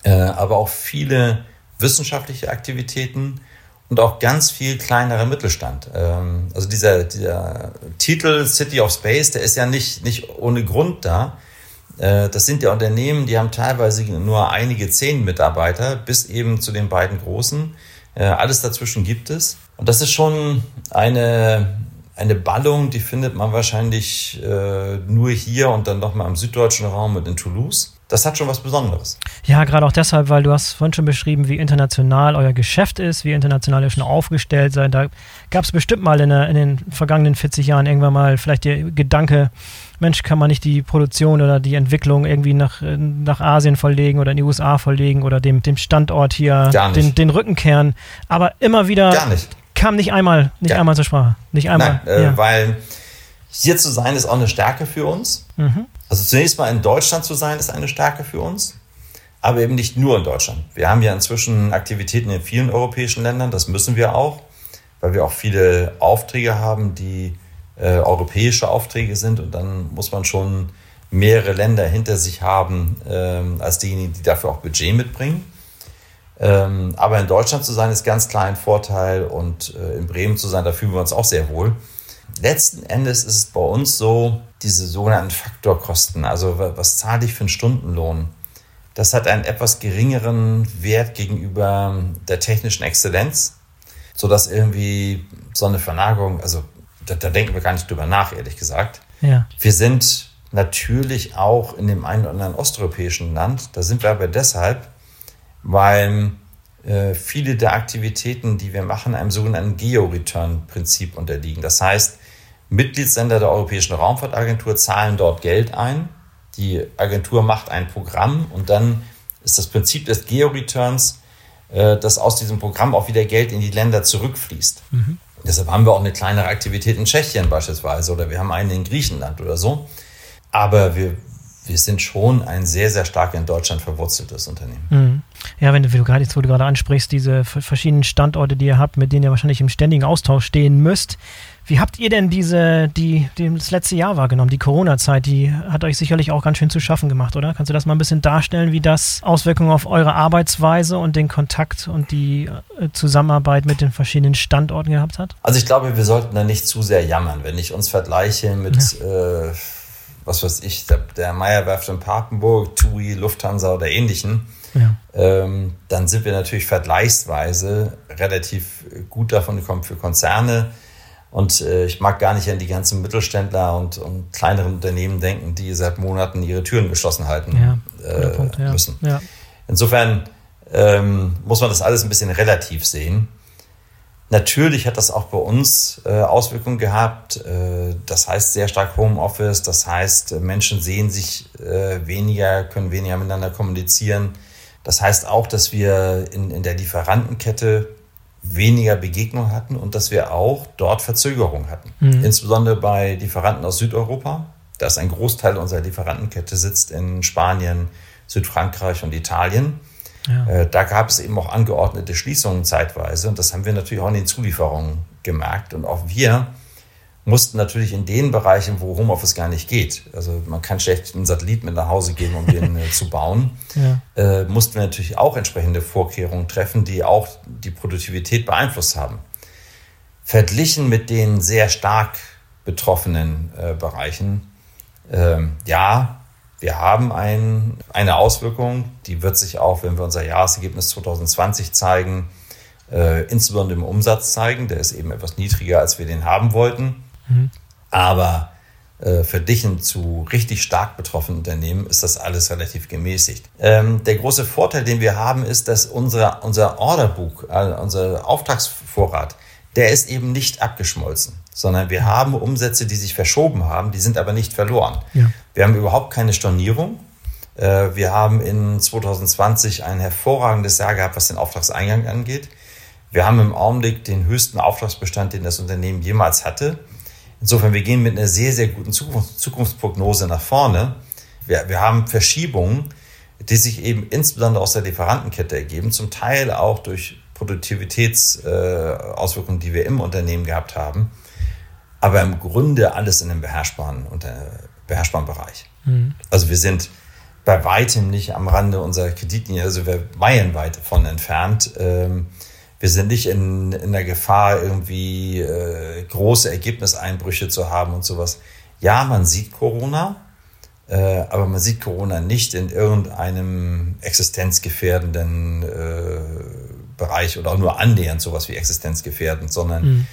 äh, aber auch viele wissenschaftliche Aktivitäten und auch ganz viel kleinerer Mittelstand. Ähm, also dieser, dieser Titel City of Space, der ist ja nicht, nicht ohne Grund da. Äh, das sind ja Unternehmen, die haben teilweise nur einige zehn Mitarbeiter, bis eben zu den beiden großen. Äh, alles dazwischen gibt es. Und das ist schon eine, eine Ballung, die findet man wahrscheinlich äh, nur hier und dann nochmal im süddeutschen Raum und in Toulouse das hat schon was Besonderes. Ja, gerade auch deshalb, weil du hast vorhin schon beschrieben, wie international euer Geschäft ist, wie international ihr schon aufgestellt seid. Da gab es bestimmt mal in, der, in, den vergangenen 40 Jahren irgendwann mal vielleicht der Gedanke, Mensch, kann man nicht die Produktion oder die Entwicklung irgendwie nach, nach Asien verlegen oder in die USA verlegen oder dem, dem Standort hier den, den Rücken kehren. Aber immer wieder nicht. kam nicht einmal, nicht ja. einmal zur Sprache. Nicht einmal. Nein, äh, ja. weil hier zu sein ist auch eine Stärke für uns. Mhm. Also zunächst mal in Deutschland zu sein, ist eine Stärke für uns, aber eben nicht nur in Deutschland. Wir haben ja inzwischen Aktivitäten in vielen europäischen Ländern, das müssen wir auch, weil wir auch viele Aufträge haben, die äh, europäische Aufträge sind und dann muss man schon mehrere Länder hinter sich haben, ähm, als diejenigen, die dafür auch Budget mitbringen. Ähm, aber in Deutschland zu sein, ist ganz klar ein Vorteil und äh, in Bremen zu sein, da fühlen wir uns auch sehr wohl letzten Endes ist es bei uns so, diese sogenannten Faktorkosten, also was zahle ich für einen Stundenlohn, das hat einen etwas geringeren Wert gegenüber der technischen Exzellenz, sodass irgendwie so eine Vernagerung, also da, da denken wir gar nicht drüber nach, ehrlich gesagt. Ja. Wir sind natürlich auch in dem einen oder anderen osteuropäischen Land, da sind wir aber deshalb, weil äh, viele der Aktivitäten, die wir machen, einem sogenannten Geo-Return-Prinzip unterliegen. Das heißt, Mitgliedsländer der Europäischen Raumfahrtagentur zahlen dort Geld ein. Die Agentur macht ein Programm und dann ist das Prinzip des Geo-Returns, äh, dass aus diesem Programm auch wieder Geld in die Länder zurückfließt. Mhm. Deshalb haben wir auch eine kleinere Aktivität in Tschechien beispielsweise oder wir haben eine in Griechenland oder so. Aber wir, wir sind schon ein sehr, sehr stark in Deutschland verwurzeltes Unternehmen. Mhm. Ja, wenn du, wie du gerade, wo du gerade ansprichst, diese verschiedenen Standorte, die ihr habt, mit denen ihr wahrscheinlich im ständigen Austausch stehen müsst. Wie habt ihr denn diese, die, die das letzte Jahr wahrgenommen? Die Corona-Zeit, die hat euch sicherlich auch ganz schön zu schaffen gemacht, oder? Kannst du das mal ein bisschen darstellen, wie das Auswirkungen auf eure Arbeitsweise und den Kontakt und die äh, Zusammenarbeit mit den verschiedenen Standorten gehabt hat? Also ich glaube, wir sollten da nicht zu sehr jammern, wenn ich uns vergleiche mit ja. äh, was weiß ich, der, der Meyerwerft in Papenburg, TUI, Lufthansa oder ähnlichen, ja. ähm, dann sind wir natürlich vergleichsweise relativ gut davon gekommen für Konzerne. Und äh, ich mag gar nicht an die ganzen Mittelständler und, und kleineren Unternehmen denken, die seit Monaten ihre Türen geschlossen halten ja, äh, Punkt, ja. müssen. Insofern ähm, muss man das alles ein bisschen relativ sehen. Natürlich hat das auch bei uns äh, Auswirkungen gehabt. Äh, das heißt sehr stark Homeoffice. Das heißt, Menschen sehen sich äh, weniger, können weniger miteinander kommunizieren. Das heißt auch, dass wir in, in der Lieferantenkette weniger Begegnungen hatten und dass wir auch dort Verzögerungen hatten. Mhm. Insbesondere bei Lieferanten aus Südeuropa. Da ist ein Großteil unserer Lieferantenkette sitzt in Spanien, Südfrankreich und Italien. Ja. Äh, da gab es eben auch angeordnete Schließungen zeitweise und das haben wir natürlich auch in den Zulieferungen gemerkt. Und auch wir mussten natürlich in den Bereichen, wo Homeoffice gar nicht geht, also man kann schlecht einen Satellit mit nach Hause geben, um den äh, zu bauen, ja. äh, mussten wir natürlich auch entsprechende Vorkehrungen treffen, die auch die Produktivität beeinflusst haben. Verglichen mit den sehr stark betroffenen äh, Bereichen, ähm, ja, wir haben ein, eine Auswirkung, die wird sich auch, wenn wir unser Jahresergebnis 2020 zeigen, äh, insbesondere im Umsatz zeigen. Der ist eben etwas niedriger, als wir den haben wollten. Mhm. Aber äh, verglichen zu richtig stark betroffenen Unternehmen ist das alles relativ gemäßigt. Ähm, der große Vorteil, den wir haben, ist, dass unser, unser Orderbook, also unser Auftragsvorrat, der ist eben nicht abgeschmolzen sondern wir haben Umsätze, die sich verschoben haben, die sind aber nicht verloren. Ja. Wir haben überhaupt keine Stornierung. Äh, wir haben in 2020 ein hervorragendes Jahr gehabt, was den Auftragseingang angeht. Wir haben im Augenblick den höchsten Auftragsbestand, den das Unternehmen jemals hatte. Insofern, wir gehen mit einer sehr, sehr guten Zukunftsprognose nach vorne. Wir, wir haben Verschiebungen, die sich eben insbesondere aus der Lieferantenkette ergeben, zum Teil auch durch Produktivitätsauswirkungen, die wir im Unternehmen gehabt haben aber im Grunde alles in einem beherrschbaren, unter, beherrschbaren Bereich. Mhm. Also wir sind bei weitem nicht am Rande unserer Kreditlinie, also wir meilenweit davon entfernt. Ähm, wir sind nicht in, in der Gefahr, irgendwie äh, große Ergebniseinbrüche zu haben und sowas. Ja, man sieht Corona, äh, aber man sieht Corona nicht in irgendeinem existenzgefährdenden äh, Bereich oder auch nur annähernd sowas wie existenzgefährdend, sondern mhm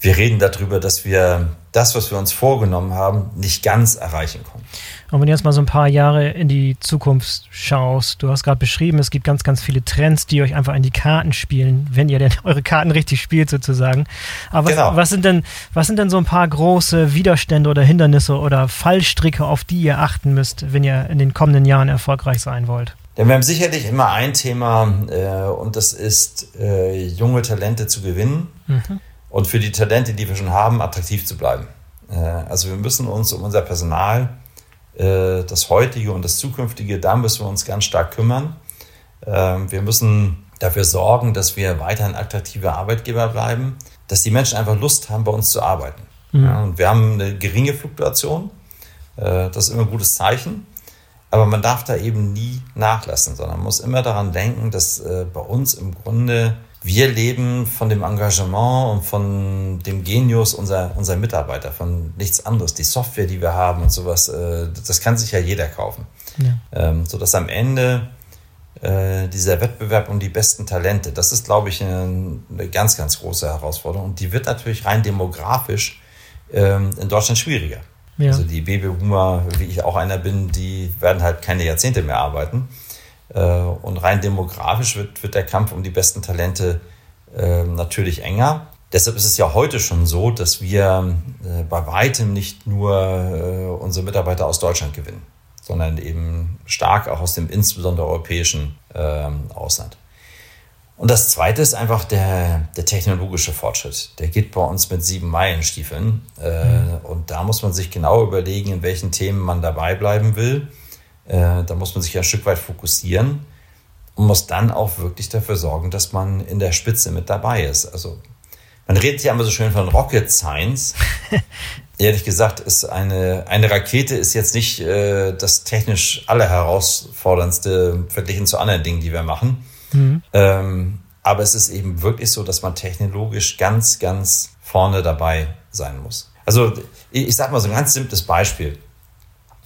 wir reden darüber, dass wir das, was wir uns vorgenommen haben, nicht ganz erreichen konnten. Und wenn du jetzt mal so ein paar Jahre in die Zukunft schaust, du hast gerade beschrieben, es gibt ganz, ganz viele Trends, die euch einfach in die Karten spielen, wenn ihr denn eure Karten richtig spielt sozusagen. Aber was, genau. was, sind denn, was sind denn so ein paar große Widerstände oder Hindernisse oder Fallstricke, auf die ihr achten müsst, wenn ihr in den kommenden Jahren erfolgreich sein wollt? Denn wir haben sicherlich immer ein Thema äh, und das ist, äh, junge Talente zu gewinnen. Mhm und für die Talente, die wir schon haben, attraktiv zu bleiben. Äh, also wir müssen uns um unser Personal, äh, das heutige und das zukünftige, da müssen wir uns ganz stark kümmern. Ähm, wir müssen dafür sorgen, dass wir weiterhin attraktive Arbeitgeber bleiben, dass die Menschen einfach Lust haben, bei uns zu arbeiten. Mhm. Ja, und wir haben eine geringe Fluktuation. Äh, das ist immer ein gutes Zeichen. Aber man darf da eben nie nachlassen, sondern man muss immer daran denken, dass bei uns im Grunde wir leben von dem Engagement und von dem Genius unserer, unserer Mitarbeiter, von nichts anderes. Die Software, die wir haben und sowas, äh, das kann sich ja jeder kaufen. Ja. Ähm, sodass am Ende äh, dieser Wettbewerb um die besten Talente, das ist, glaube ich, eine, eine ganz, ganz große Herausforderung. Und die wird natürlich rein demografisch ähm, in Deutschland schwieriger. Ja. Also die Babyboomer, wie ich auch einer bin, die werden halt keine Jahrzehnte mehr arbeiten. Äh, und rein demografisch wird, wird der Kampf um die besten Talente äh, natürlich enger. Deshalb ist es ja heute schon so, dass wir äh, bei weitem nicht nur äh, unsere Mitarbeiter aus Deutschland gewinnen, sondern eben stark auch aus dem insbesondere europäischen ähm, Ausland. Und das Zweite ist einfach der, der technologische Fortschritt. Der geht bei uns mit sieben Meilenstiefeln. Mhm. Und da muss man sich genau überlegen, in welchen Themen man dabei bleiben will. Äh, da muss man sich ein Stück weit fokussieren und muss dann auch wirklich dafür sorgen, dass man in der Spitze mit dabei ist. Also man redet ja immer so schön von Rocket Science. Ehrlich gesagt, ist eine, eine Rakete ist jetzt nicht äh, das technisch allerherausforderndste verglichen zu anderen Dingen, die wir machen. Mhm. Ähm, aber es ist eben wirklich so, dass man technologisch ganz, ganz vorne dabei sein muss. Also ich, ich sage mal so ein ganz simples Beispiel.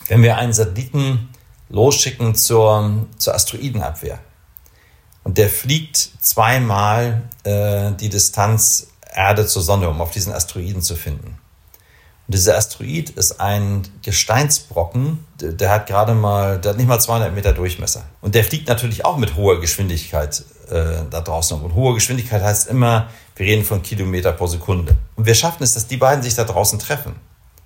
Wenn wir einen Satelliten losschicken zur, zur Asteroidenabwehr und der fliegt zweimal äh, die Distanz Erde zur Sonne, um auf diesen Asteroiden zu finden. Und dieser Asteroid ist ein Gesteinsbrocken, der hat gerade mal, der hat nicht mal 200 Meter Durchmesser. Und der fliegt natürlich auch mit hoher Geschwindigkeit äh, da draußen. Und hohe Geschwindigkeit heißt immer, wir reden von Kilometer pro Sekunde. Und wir schaffen es, dass die beiden sich da draußen treffen.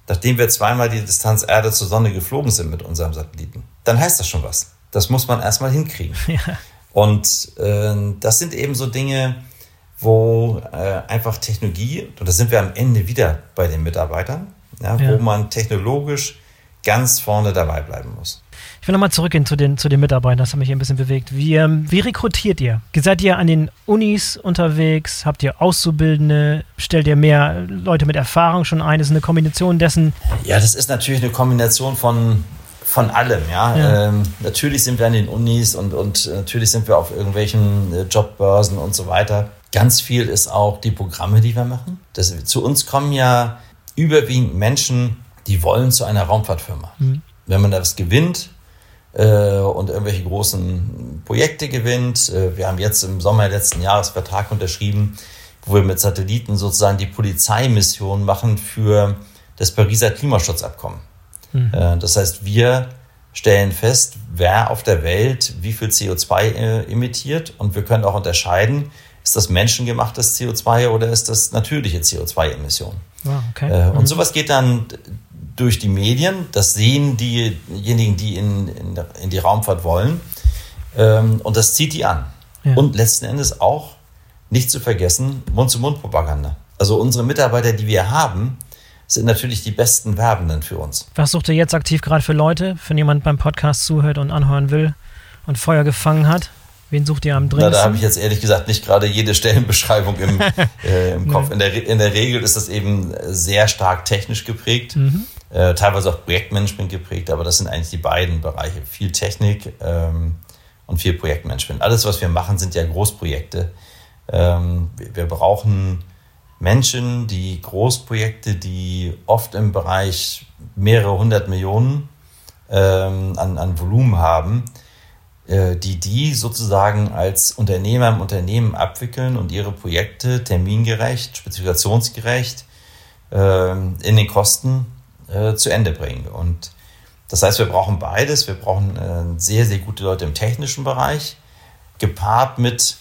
Nachdem wir zweimal die Distanz Erde zur Sonne geflogen sind mit unserem Satelliten. Dann heißt das schon was. Das muss man erstmal hinkriegen. Ja. Und äh, das sind eben so Dinge, wo äh, einfach Technologie, und da sind wir am Ende wieder bei den Mitarbeitern, ja, ja. wo man technologisch ganz vorne dabei bleiben muss. Ich will nochmal zurückgehen zu den, zu den Mitarbeitern, das hat mich ein bisschen bewegt. Wie, ähm, wie rekrutiert ihr? Seid ihr an den Unis unterwegs? Habt ihr Auszubildende? Stellt ihr mehr Leute mit Erfahrung schon ein? Das ist eine Kombination dessen? Ja, das ist natürlich eine Kombination von, von allem, ja. ja. Ähm, natürlich sind wir an den Unis und, und natürlich sind wir auf irgendwelchen äh, Jobbörsen und so weiter. Ganz viel ist auch die Programme, die wir machen. Das, zu uns kommen ja überwiegend Menschen, die wollen zu einer Raumfahrtfirma. Mhm. Wenn man das gewinnt äh, und irgendwelche großen Projekte gewinnt, äh, wir haben jetzt im Sommer letzten Jahres Vertrag unterschrieben, wo wir mit Satelliten sozusagen die Polizeimission machen für das Pariser Klimaschutzabkommen. Mhm. Äh, das heißt, wir stellen fest, wer auf der Welt wie viel CO2 äh, emittiert und wir können auch unterscheiden, ist das menschengemachtes CO2 oder ist das natürliche CO2-Emission? Oh, ah, okay. äh, und mhm. sowas geht dann durch die Medien. Das sehen diejenigen, die in, in, in die Raumfahrt wollen. Ähm, und das zieht die an. Ja. Und letzten Endes auch, nicht zu vergessen, Mund-zu-Mund-Propaganda. Also unsere Mitarbeiter, die wir haben, sind natürlich die besten Werbenden für uns. Was sucht ihr jetzt aktiv gerade für Leute, wenn jemand beim Podcast zuhört und anhören will und Feuer gefangen hat? Wen sucht ihr am dringendsten? Na, da habe ich jetzt ehrlich gesagt nicht gerade jede Stellenbeschreibung im, äh, im Kopf. In der, in der Regel ist das eben sehr stark technisch geprägt, mhm. Äh, teilweise auch Projektmanagement geprägt, aber das sind eigentlich die beiden Bereiche. Viel Technik ähm, und viel Projektmanagement. Alles, was wir machen, sind ja Großprojekte. Ähm, wir, wir brauchen Menschen, die Großprojekte, die oft im Bereich mehrere hundert Millionen ähm, an, an Volumen haben, äh, die die sozusagen als Unternehmer im Unternehmen abwickeln und ihre Projekte termingerecht, spezifikationsgerecht ähm, in den Kosten äh, zu Ende bringen. Und das heißt, wir brauchen beides. Wir brauchen äh, sehr, sehr gute Leute im technischen Bereich, gepaart mit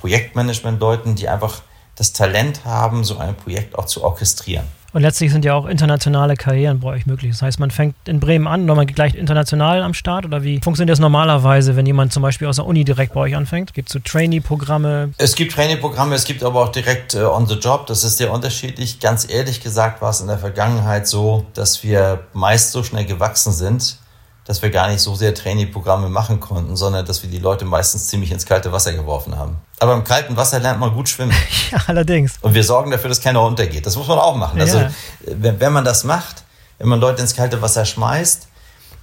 Projektmanagement-Leuten, die einfach das Talent haben, so ein Projekt auch zu orchestrieren. Und letztlich sind ja auch internationale Karrieren bei euch möglich. Das heißt, man fängt in Bremen an, und man geht gleich international am Start? Oder wie funktioniert das normalerweise, wenn jemand zum Beispiel aus der Uni direkt bei euch anfängt? Gibt es so Trainee-Programme? Es gibt Trainee-Programme, es gibt aber auch direkt äh, on the job. Das ist sehr unterschiedlich. Ganz ehrlich gesagt war es in der Vergangenheit so, dass wir meist so schnell gewachsen sind, dass wir gar nicht so sehr Trainee-Programme machen konnten, sondern dass wir die Leute meistens ziemlich ins kalte Wasser geworfen haben. Aber im kalten Wasser lernt man gut schwimmen. ja, allerdings. Und wir sorgen dafür, dass keiner untergeht. Das muss man auch machen. Also, ja. Also, wenn, wenn man das macht, wenn man Leute ins kalte Wasser schmeißt,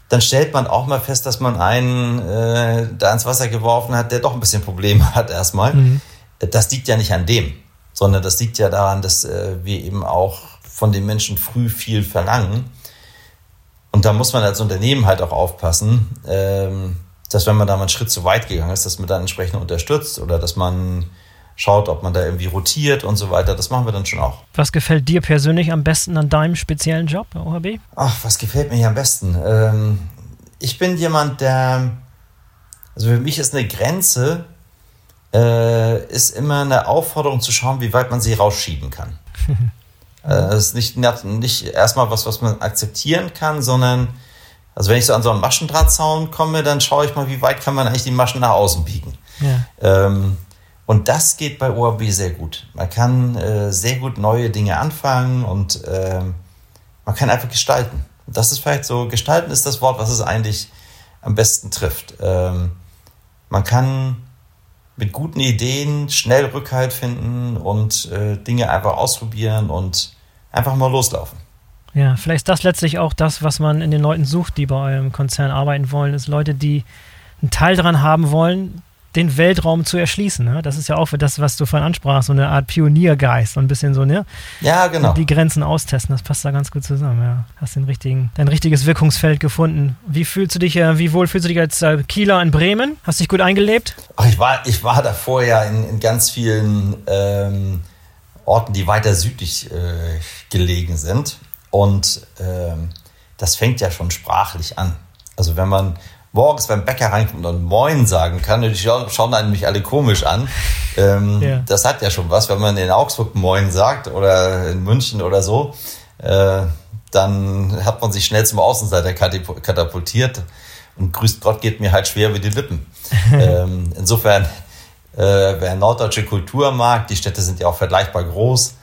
dann stellt man auch mal fest, dass man einen äh, da ins Wasser geworfen hat, der doch ein bisschen Probleme hat erstmal. Mhm. Das liegt ja nicht an dem, sondern das liegt ja daran, dass äh, wir eben auch von den Menschen früh viel verlangen und da muss man als Unternehmen halt auch aufpassen, ähm, dass wenn man da mal einen Schritt zu weit gegangen ist, dass man dann entsprechend unterstützt oder dass man schaut, ob man da irgendwie rotiert und so weiter. Das machen wir dann schon auch. Was gefällt dir persönlich am besten an deinem speziellen Job OHB? Ach, was gefällt mir hier am besten? Ähm, ich bin jemand, der Also für mich ist eine Grenze, äh, ist immer eine Aufforderung zu schauen, wie weit man sie rausschieben kann. äh, das ist nicht, nicht erstmal was, was man akzeptieren kann, sondern also wenn ich so an so einen Maschendrahtzaun komme, dann schaue ich mal, wie weit kann man eigentlich die Maschen nach außen biegen. Ja. Ähm, und das geht bei OAB sehr gut. Man kann äh, sehr gut neue Dinge anfangen und äh, man kann einfach gestalten. Das ist vielleicht so, gestalten ist das Wort, was es eigentlich am besten trifft. Ähm, man kann mit guten Ideen schnell Rückhalt finden und äh, Dinge einfach ausprobieren und einfach mal loslaufen. Ja, vielleicht ist das letztlich auch das, was man in den Leuten sucht, die bei eurem Konzern arbeiten wollen, ist Leute, die einen Teil daran haben wollen, den Weltraum zu erschließen. Ne? Das ist ja auch für das, was du vorhin ansprachst, so eine Art Pioniergeist, so ein bisschen so, ne? Ja, genau. Die Grenzen austesten, das passt da ganz gut zusammen, ja. Hast den richtigen, dein richtiges Wirkungsfeld gefunden. Wie fühlst du dich, äh, wie wohl fühlst du dich als äh, Kieler in Bremen? Hast du dich gut eingelebt? Ach, ich war, ich war davor ja in, in ganz vielen ähm, Orten, die weiter südlich äh, gelegen sind. Und ähm, das fängt ja schon sprachlich an. Also wenn man morgens beim Bäcker reinkommt und Moin sagen kann, die schauen einen mich alle komisch an. Ähm, ja. Das hat ja schon was, wenn man in Augsburg Moin sagt oder in München oder so, äh, dann hat man sich schnell zum Außenseiter katapultiert und grüßt Gott geht mir halt schwer wie die Lippen. ähm, insofern, wer norddeutsche Kultur mag, die Städte sind ja auch vergleichbar groß.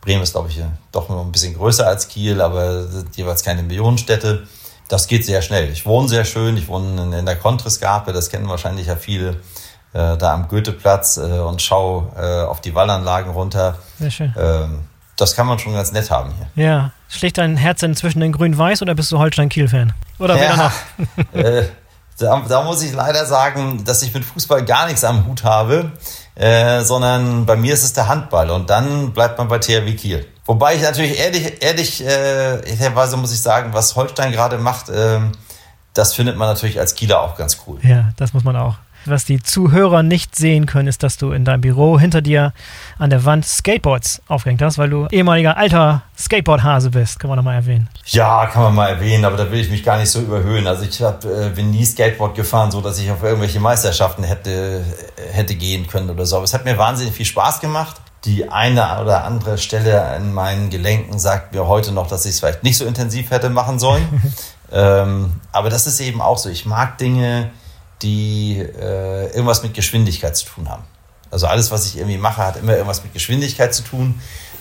Bremen ist, glaube ich, doch noch ein bisschen größer als Kiel, aber sind jeweils keine Millionenstädte das geht sehr schnell. Ich wohne sehr schön, ich wohne in der Kontrescarpe, das kennen wahrscheinlich ja viele, äh, da am Goetheplatz äh, und schaue äh, auf die Wallanlagen runter. Sehr schön. Ähm, das kann man schon ganz nett haben hier. Ja. Schlägt dein Herz inzwischen in grün-weiß oder bist du Holstein-Kiel-Fan? Oder ja, noch? Da, da, muss ich leider sagen, dass ich mit Fußball gar nichts am Hut habe, äh, sondern bei mir ist es der Handball und dann bleibt man bei THW Kiel. Wobei ich natürlich ehrlich, ehrlich, äh, ehrlicherweise muss ich sagen, was Holstein gerade macht, äh, das findet man natürlich als Kieler auch ganz cool. Ja, das muss man auch. Was die Zuhörer nicht sehen können, ist, dass du in deinem Büro hinter dir an der Wand Skateboards aufgehängt hast, weil du ehemaliger alter Skateboard-Hase bist. Kann man nochmal erwähnen. Ja, kann man mal erwähnen, aber da will ich mich gar nicht so überhöhen. Also ich hab, äh, bin nie Skateboard gefahren, so dass ich auf irgendwelche Meisterschaften hätte, hätte gehen können oder so. Aber es hat mir wahnsinnig viel Spaß gemacht die eine oder andere Stelle an meinen Gelenken sagt mir heute noch, dass ich es vielleicht nicht so intensiv hätte machen sollen. ähm, aber das ist eben auch so. Ich mag Dinge, die äh, irgendwas mit Geschwindigkeit zu tun haben. Also alles, was ich irgendwie mache, hat immer irgendwas mit Geschwindigkeit zu tun.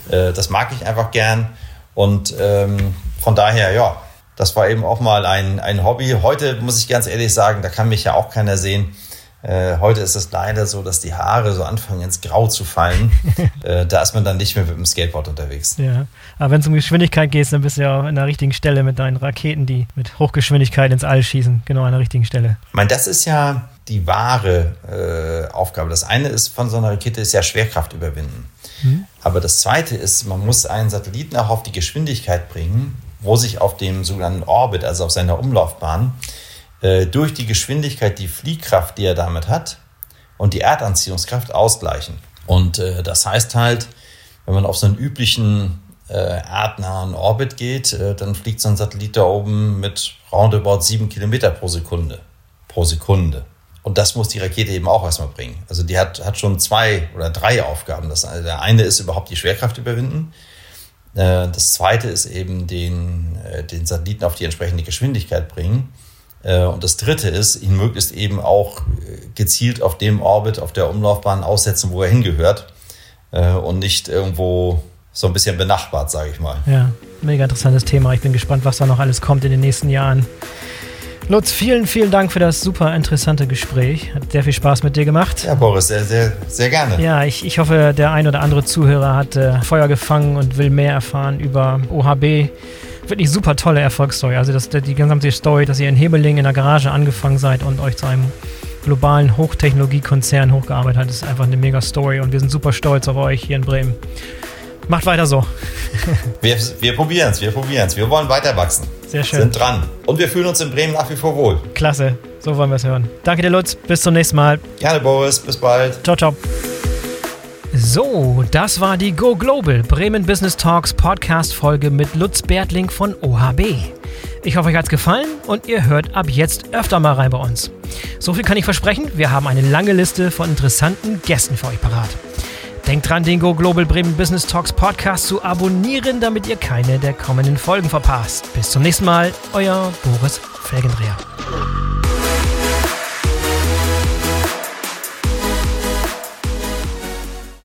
Äh, das mag ich einfach gern. Und ähm, von daher, ja, das war eben auch mal ein, ein Hobby. Heute muss ich ganz ehrlich sagen, da kann mich ja auch keiner sehen. Äh, heute ist es leider so, dass die Haare so anfangen ins Grau zu fallen. äh, da ist man dann nicht mehr mit dem Skateboard unterwegs. Ja, aber wenn es um Geschwindigkeit geht, dann bist du ja auch an der richtigen Stelle mit deinen Raketen, die mit Hochgeschwindigkeit ins All schießen. Genau an der richtigen Stelle. Ich meine, das ist ja die wahre äh, Aufgabe. Das eine ist von so einer Rakete ist ja Schwerkraft überwinden. Mhm. Aber das zweite ist, man muss einen Satelliten auch auf die Geschwindigkeit bringen, wo sich auf dem sogenannten Orbit, also auf seiner Umlaufbahn, äh, durch die Geschwindigkeit die Fliehkraft, die er damit hat, und die Erdanziehungskraft ausgleichen. Und äh, das heißt halt, wenn man auf so einen üblichen äh, erdnahen Orbit geht, äh, dann fliegt so ein Satellit da oben mit roundabout sieben Kilometer pro Sekunde. Pro Sekunde. Und das muss die Rakete eben auch erstmal bringen. Also die hat, hat schon zwei oder drei Aufgaben. Das, also der eine ist überhaupt die Schwerkraft überwinden. Äh, das zweite ist eben den, äh, den Satelliten auf die entsprechende Geschwindigkeit bringen. Äh, und das dritte ist, ihn möglichst eben auch äh, gezielt auf dem Orbit, auf der Umlaufbahn aussetzen, wo er hingehört äh, und nicht irgendwo so ein bisschen benachbart, sage ich mal. Ja, mega interessantes Thema. Ich bin gespannt, was da noch alles kommt in den nächsten Jahren. Lutz, vielen, vielen Dank für das super interessante Gespräch. Hat sehr viel Spaß mit dir gemacht. Ja, Boris, sehr, sehr, sehr gerne. Ja, ich, ich hoffe, der ein oder andere Zuhörer hat äh, Feuer gefangen und will mehr erfahren über OHB wirklich super tolle Erfolgsstory. Also das, die gesamte Story, dass ihr in Hebeling in der Garage angefangen seid und euch zu einem globalen Hochtechnologiekonzern hochgearbeitet habt, ist einfach eine mega Story und wir sind super stolz auf euch hier in Bremen. Macht weiter so. wir wir probieren es, wir probieren es. Wir wollen weiter wachsen. Sehr schön. Sind dran. Und wir fühlen uns in Bremen nach wie vor wohl. Klasse. So wollen wir es hören. Danke dir, Lutz. Bis zum nächsten Mal. Gerne, Boris. Bis bald. Ciao, ciao. So, das war die Go Global Bremen Business Talks Podcast Folge mit Lutz Bertling von OHB. Ich hoffe, euch hat's gefallen und ihr hört ab jetzt öfter mal rein bei uns. So viel kann ich versprechen, wir haben eine lange Liste von interessanten Gästen für euch parat. Denkt dran, den Go Global Bremen Business Talks Podcast zu abonnieren, damit ihr keine der kommenden Folgen verpasst. Bis zum nächsten Mal, euer Boris Felgendreher.